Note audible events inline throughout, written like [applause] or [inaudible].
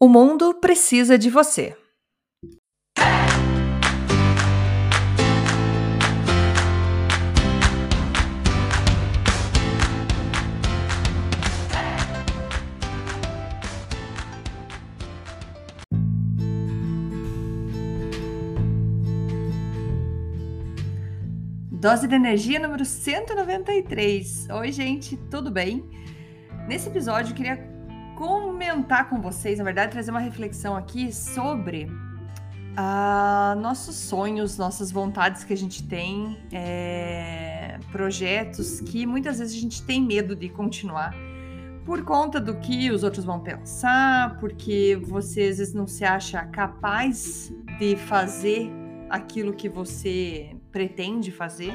O mundo precisa de você. Dose de energia número 193. Oi, gente, tudo bem? Nesse episódio, eu queria comentar com vocês, na verdade, trazer uma reflexão aqui sobre uh, nossos sonhos, nossas vontades que a gente tem, é, projetos que muitas vezes a gente tem medo de continuar por conta do que os outros vão pensar, porque você às vezes não se acha capaz de fazer aquilo que você pretende fazer,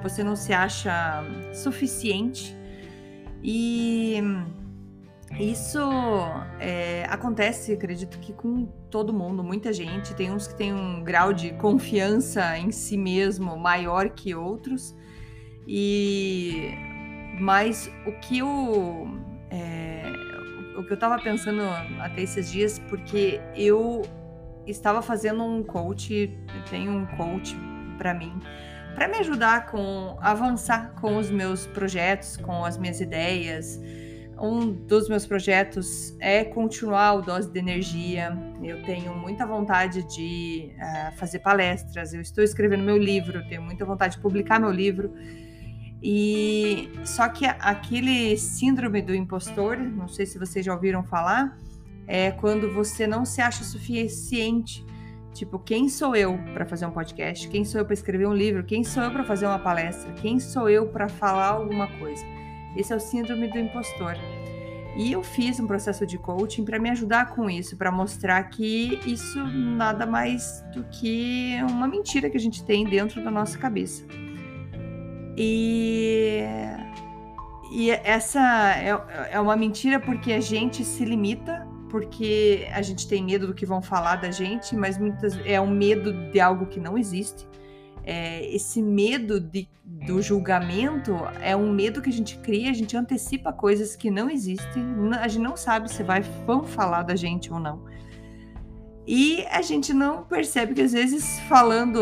você não se acha suficiente. E isso é, acontece, acredito que com todo mundo, muita gente. Tem uns que têm um grau de confiança em si mesmo maior que outros. E mas o que eu é, o que eu estava pensando até esses dias, porque eu estava fazendo um coach, tenho um coach para mim, para me ajudar com avançar com os meus projetos, com as minhas ideias. Um dos meus projetos é continuar o Dose de Energia. Eu tenho muita vontade de uh, fazer palestras. Eu estou escrevendo meu livro, tenho muita vontade de publicar meu livro. E só que aquele síndrome do impostor, não sei se vocês já ouviram falar, é quando você não se acha suficiente Tipo, quem sou eu para fazer um podcast? Quem sou eu para escrever um livro? Quem sou eu para fazer uma palestra? Quem sou eu para falar alguma coisa? Esse é o síndrome do impostor. E eu fiz um processo de coaching para me ajudar com isso, para mostrar que isso nada mais do que uma mentira que a gente tem dentro da nossa cabeça. E, e essa é, é uma mentira porque a gente se limita porque a gente tem medo do que vão falar da gente, mas muitas é um medo de algo que não existe. É, esse medo de, do julgamento é um medo que a gente cria, a gente antecipa coisas que não existem, a gente não sabe se vai, vão falar da gente ou não. E a gente não percebe que às vezes falando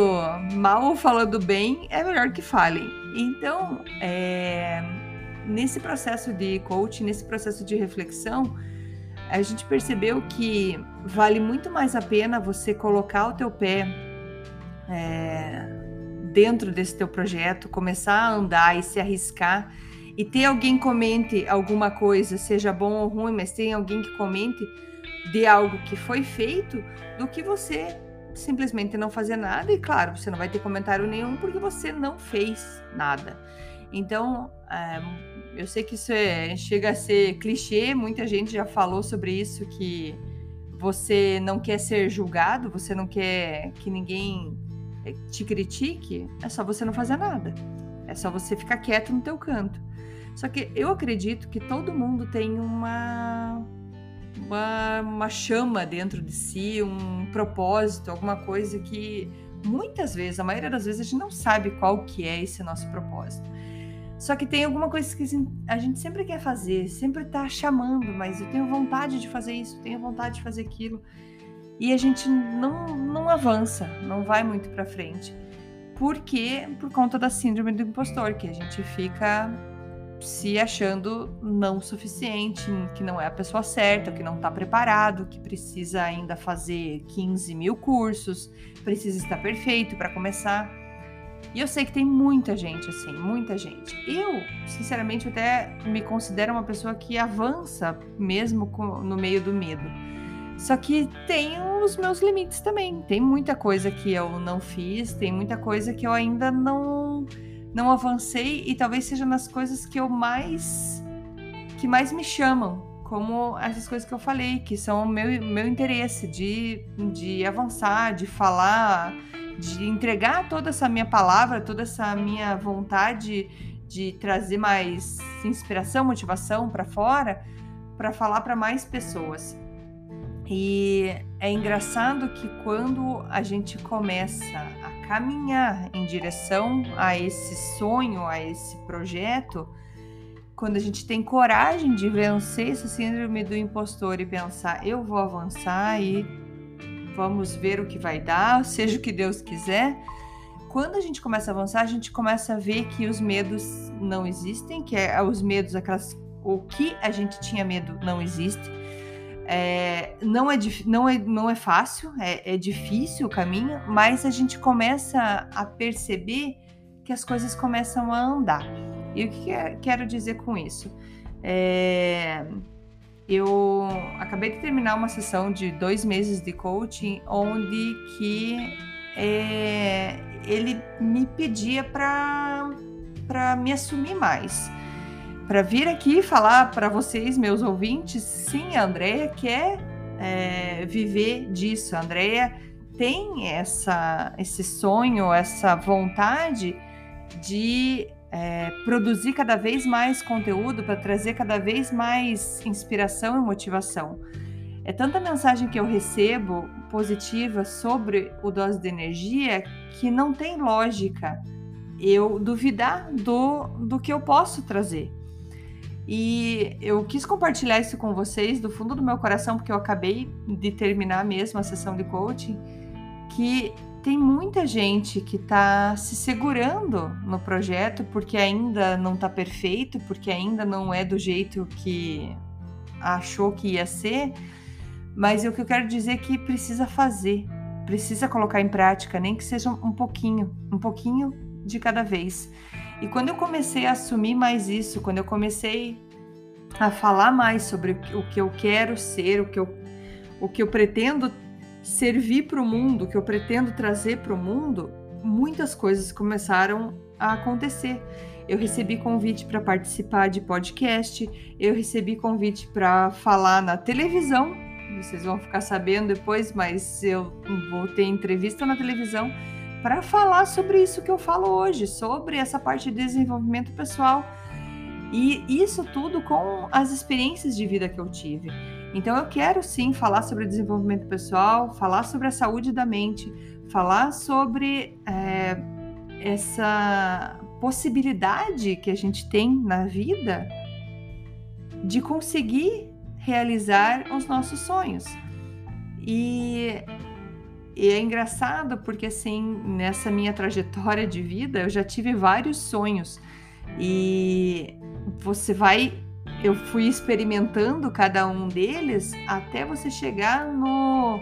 mal ou falando bem é melhor que falem. Então, é, nesse processo de coaching, nesse processo de reflexão, a gente percebeu que vale muito mais a pena você colocar o teu pé é, dentro desse teu projeto, começar a andar e se arriscar e ter alguém comente alguma coisa, seja bom ou ruim, mas tem alguém que comente de algo que foi feito, do que você simplesmente não fazer nada. E claro, você não vai ter comentário nenhum porque você não fez nada. Então, é, eu sei que isso é, chega a ser clichê, muita gente já falou sobre isso, que você não quer ser julgado, você não quer que ninguém te critique, é só você não fazer nada. É só você ficar quieto no teu canto. Só que eu acredito que todo mundo tem uma, uma, uma chama dentro de si, um propósito, alguma coisa que muitas vezes, a maioria das vezes, a gente não sabe qual que é esse nosso propósito. Só que tem alguma coisa que a gente sempre quer fazer, sempre tá chamando, mas eu tenho vontade de fazer isso, tenho vontade de fazer aquilo. E a gente não, não avança, não vai muito para frente. Porque por conta da síndrome do impostor, que a gente fica se achando não suficiente, que não é a pessoa certa, que não está preparado, que precisa ainda fazer 15 mil cursos, precisa estar perfeito para começar. E eu sei que tem muita gente assim, muita gente. Eu, sinceramente, até me considero uma pessoa que avança mesmo no meio do medo. Só que tem os meus limites também. Tem muita coisa que eu não fiz, tem muita coisa que eu ainda não não avancei e talvez seja nas coisas que eu mais que mais me chamam, como essas coisas que eu falei, que são o meu, meu interesse de, de avançar, de falar, de entregar toda essa minha palavra, toda essa minha vontade de trazer mais inspiração, motivação para fora, para falar para mais pessoas. E é engraçado que quando a gente começa a caminhar em direção a esse sonho, a esse projeto, quando a gente tem coragem de vencer essa síndrome do impostor e pensar, eu vou avançar e vamos ver o que vai dar, seja o que Deus quiser. Quando a gente começa a avançar, a gente começa a ver que os medos não existem, que é os medos, aquelas o que a gente tinha medo não existe. É, não, é, não, é, não é fácil, é, é difícil o caminho, mas a gente começa a perceber que as coisas começam a andar. E o que quero dizer com isso? É, eu acabei de terminar uma sessão de dois meses de coaching, onde que é, ele me pedia para me assumir mais para vir aqui falar para vocês, meus ouvintes, sim, a Andrea quer é, viver disso. A Andrea tem essa, esse sonho, essa vontade de é, produzir cada vez mais conteúdo para trazer cada vez mais inspiração e motivação. É tanta mensagem que eu recebo positiva sobre o dose de energia que não tem lógica eu duvidar do, do que eu posso trazer. E eu quis compartilhar isso com vocês do fundo do meu coração, porque eu acabei de terminar mesmo a sessão de coaching, que tem muita gente que está se segurando no projeto porque ainda não está perfeito, porque ainda não é do jeito que achou que ia ser. Mas o que eu quero dizer é que precisa fazer, precisa colocar em prática, nem que seja um pouquinho, um pouquinho de cada vez. E quando eu comecei a assumir mais isso, quando eu comecei a falar mais sobre o que eu quero ser, o que eu, o que eu pretendo servir para o mundo, o que eu pretendo trazer para o mundo, muitas coisas começaram a acontecer. Eu recebi convite para participar de podcast, eu recebi convite para falar na televisão. Vocês vão ficar sabendo depois, mas eu vou ter entrevista na televisão para falar sobre isso que eu falo hoje, sobre essa parte de desenvolvimento pessoal. E isso tudo com as experiências de vida que eu tive. Então eu quero sim falar sobre desenvolvimento pessoal, falar sobre a saúde da mente, falar sobre é, essa possibilidade que a gente tem na vida de conseguir realizar os nossos sonhos. E e é engraçado porque, assim, nessa minha trajetória de vida, eu já tive vários sonhos. E você vai. Eu fui experimentando cada um deles até você chegar no.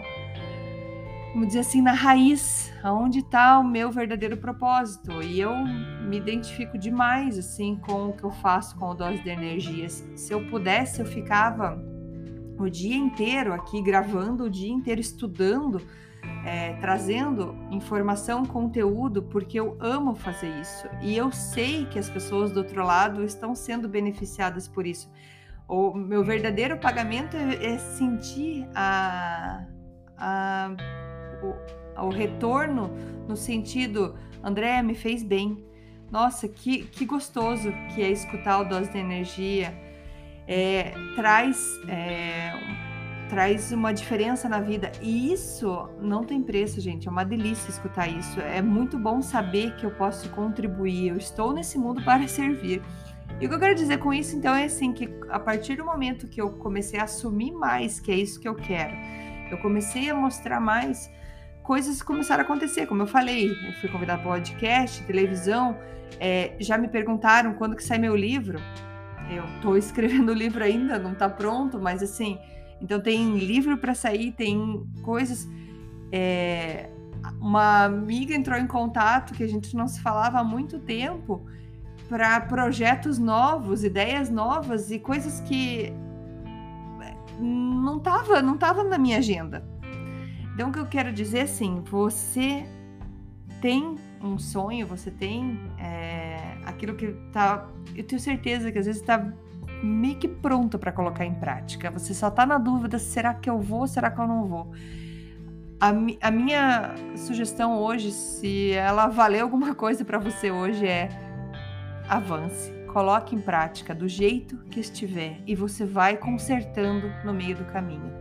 Vamos dizer assim, na raiz, aonde está o meu verdadeiro propósito. E eu me identifico demais, assim, com o que eu faço com o Dose de Energias. Se eu pudesse, eu ficava o dia inteiro aqui gravando, o dia inteiro estudando é, trazendo informação, conteúdo, porque eu amo fazer isso e eu sei que as pessoas do outro lado estão sendo beneficiadas por isso. O meu verdadeiro pagamento é, é sentir a, a, o, o retorno no sentido, André, me fez bem. Nossa, que, que gostoso que é escutar o Dose de Energia. É, traz é, traz uma diferença na vida. E isso não tem preço, gente. É uma delícia escutar isso. É muito bom saber que eu posso contribuir. Eu estou nesse mundo para [laughs] servir. E o que eu quero dizer com isso, então, é assim: que a partir do momento que eu comecei a assumir mais que é isso que eu quero, eu comecei a mostrar mais, coisas começaram a acontecer. Como eu falei, eu fui convidada para podcast, televisão. É, já me perguntaram quando que sai meu livro. Eu estou escrevendo o livro ainda, não está pronto, mas assim então tem livro para sair, tem coisas. É, uma amiga entrou em contato que a gente não se falava há muito tempo para projetos novos, ideias novas e coisas que não estava não tava na minha agenda. Então o que eu quero dizer assim, você tem um sonho, você tem é, aquilo que tá. Eu tenho certeza que às vezes está meio que pronta para colocar em prática. Você só está na dúvida: será que eu vou, será que eu não vou? A, mi a minha sugestão hoje, se ela valer alguma coisa para você hoje, é avance, coloque em prática do jeito que estiver e você vai consertando no meio do caminho.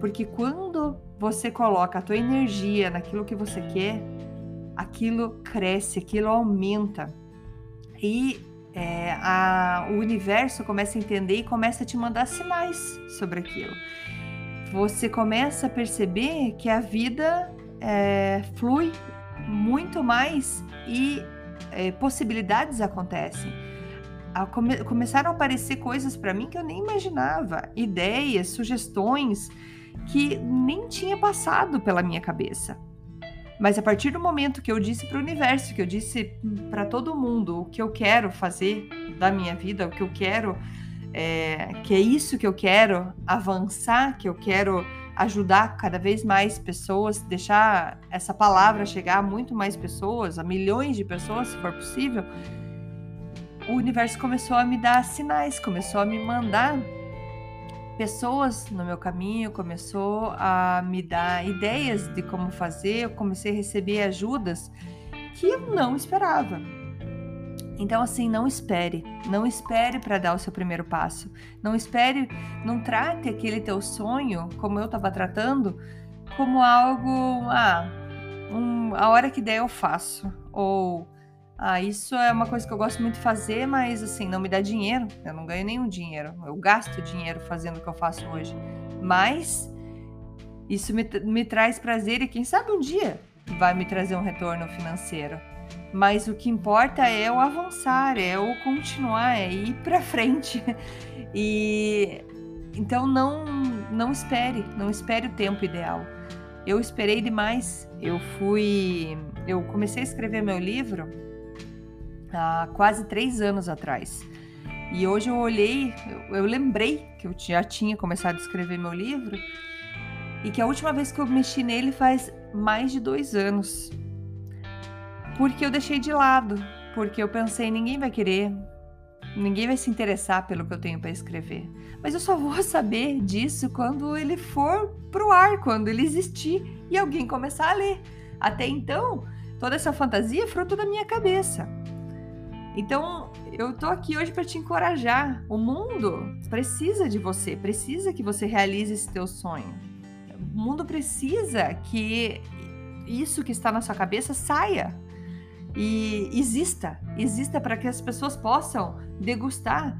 Porque quando você coloca a tua energia naquilo que você quer, aquilo cresce, aquilo aumenta. E é, a, o universo começa a entender e começa a te mandar sinais sobre aquilo. Você começa a perceber que a vida é, flui muito mais e é, possibilidades acontecem. A come, começaram a aparecer coisas para mim que eu nem imaginava, ideias, sugestões que nem tinha passado pela minha cabeça. Mas a partir do momento que eu disse para o universo, que eu disse para todo mundo o que eu quero fazer da minha vida, o que eu quero, é, que é isso que eu quero avançar, que eu quero ajudar cada vez mais pessoas, deixar essa palavra chegar a muito mais pessoas, a milhões de pessoas, se for possível, o universo começou a me dar sinais, começou a me mandar pessoas no meu caminho, começou a me dar ideias de como fazer, eu comecei a receber ajudas que eu não esperava. Então, assim, não espere, não espere para dar o seu primeiro passo. Não espere, não trate aquele teu sonho, como eu estava tratando, como algo, ah, um, a hora que der eu faço. Ou ah, isso é uma coisa que eu gosto muito de fazer, mas assim, não me dá dinheiro. Eu não ganho nenhum dinheiro. Eu gasto dinheiro fazendo o que eu faço hoje. Mas isso me, me traz prazer e quem sabe um dia vai me trazer um retorno financeiro. Mas o que importa é o avançar, é o continuar, é ir [laughs] para frente. E então não não espere, não espere o tempo ideal. Eu esperei demais. Eu fui, eu comecei a escrever meu livro há quase três anos atrás. E hoje eu olhei, eu, eu lembrei que eu já tinha começado a escrever meu livro e que a última vez que eu mexi nele faz mais de dois anos. Porque eu deixei de lado, porque eu pensei, ninguém vai querer, ninguém vai se interessar pelo que eu tenho para escrever. Mas eu só [laughs] vou saber disso quando ele for pro ar, quando ele existir e alguém começar a ler. Até então, toda essa fantasia é fruto da minha cabeça. Então, eu tô aqui hoje para te encorajar. O mundo precisa de você, precisa que você realize esse teu sonho. O mundo precisa que isso que está na sua cabeça saia e exista, exista para que as pessoas possam degustar.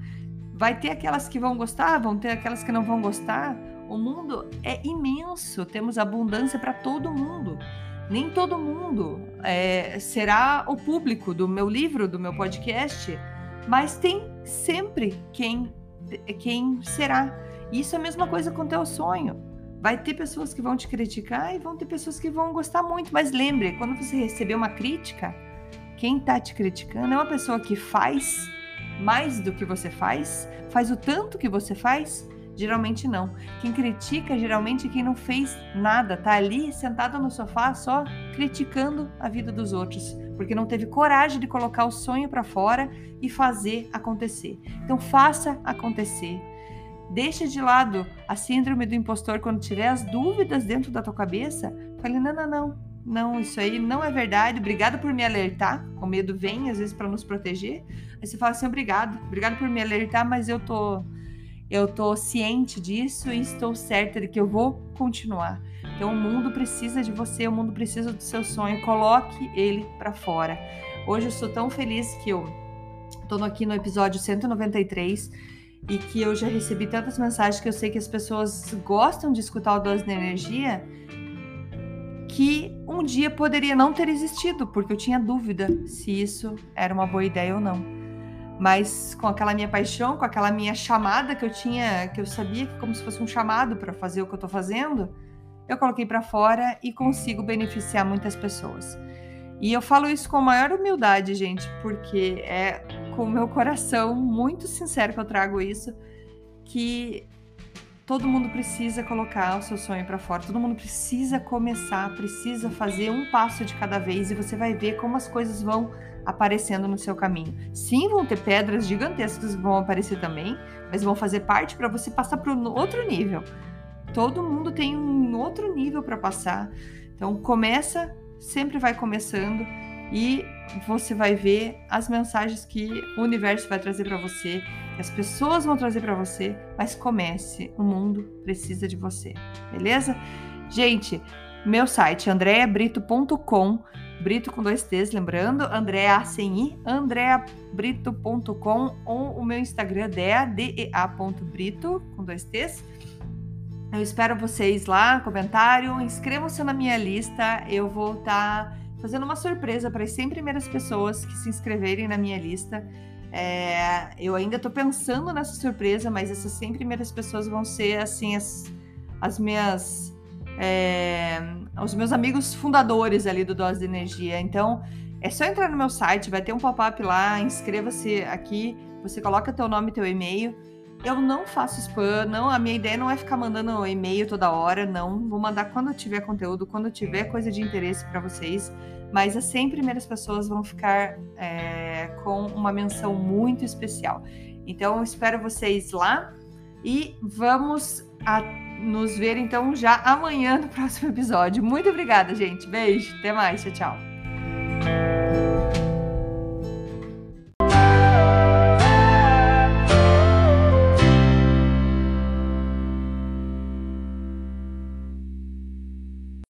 Vai ter aquelas que vão gostar, vão ter aquelas que não vão gostar. O mundo é imenso, temos abundância para todo mundo nem todo mundo é, será o público do meu livro, do meu podcast, mas tem sempre quem, quem será. Isso é a mesma coisa com o teu sonho. Vai ter pessoas que vão te criticar e vão ter pessoas que vão gostar muito, mas lembre, quando você receber uma crítica, quem está te criticando é uma pessoa que faz mais do que você faz, faz o tanto que você faz Geralmente não. Quem critica geralmente é quem não fez nada, tá ali sentado no sofá só criticando a vida dos outros, porque não teve coragem de colocar o sonho para fora e fazer acontecer. Então faça acontecer. Deixa de lado a síndrome do impostor quando tiver as dúvidas dentro da tua cabeça. Fale: "Não, não, não. Não, isso aí não é verdade. Obrigado por me alertar. O medo vem às vezes para nos proteger. Aí você fala assim: "Obrigado. Obrigado por me alertar, mas eu tô eu tô ciente disso e estou certa de que eu vou continuar. Então o mundo precisa de você, o mundo precisa do seu sonho. Coloque ele para fora. Hoje eu sou tão feliz que eu tô aqui no episódio 193 e que eu já recebi tantas mensagens que eu sei que as pessoas gostam de escutar o Dose de Energia que um dia poderia não ter existido, porque eu tinha dúvida se isso era uma boa ideia ou não mas com aquela minha paixão, com aquela minha chamada que eu tinha, que eu sabia que como se fosse um chamado para fazer o que eu estou fazendo, eu coloquei para fora e consigo beneficiar muitas pessoas. E eu falo isso com maior humildade, gente, porque é com o meu coração muito sincero que eu trago isso, que todo mundo precisa colocar o seu sonho para fora, todo mundo precisa começar, precisa fazer um passo de cada vez e você vai ver como as coisas vão aparecendo no seu caminho. Sim, vão ter pedras gigantescas que vão aparecer também, mas vão fazer parte para você passar para outro nível. Todo mundo tem um outro nível para passar. Então começa, sempre vai começando e você vai ver as mensagens que o universo vai trazer para você, que as pessoas vão trazer para você, mas comece, o mundo precisa de você. Beleza? Gente, meu site andreabrito.com Brito com dois T's, lembrando, Andrea sem I, andreabrito.com ou o meu Instagram dea, dea.brito com dois T's. Eu espero vocês lá, comentário, inscrevam-se na minha lista, eu vou estar tá fazendo uma surpresa para as 100 primeiras pessoas que se inscreverem na minha lista. É, eu ainda estou pensando nessa surpresa, mas essas 100 primeiras pessoas vão ser assim as, as minhas é, os meus amigos fundadores ali do Dose de Energia. Então é só entrar no meu site, vai ter um pop-up lá, inscreva-se aqui, você coloca teu nome, teu e-mail. Eu não faço spam, não. A minha ideia não é ficar mandando e-mail toda hora, não. Vou mandar quando tiver conteúdo, quando tiver coisa de interesse para vocês mas as 100 primeiras pessoas vão ficar é, com uma menção muito especial. Então, espero vocês lá e vamos a, nos ver então já amanhã no próximo episódio. Muito obrigada, gente. Beijo, até mais, tchau, tchau.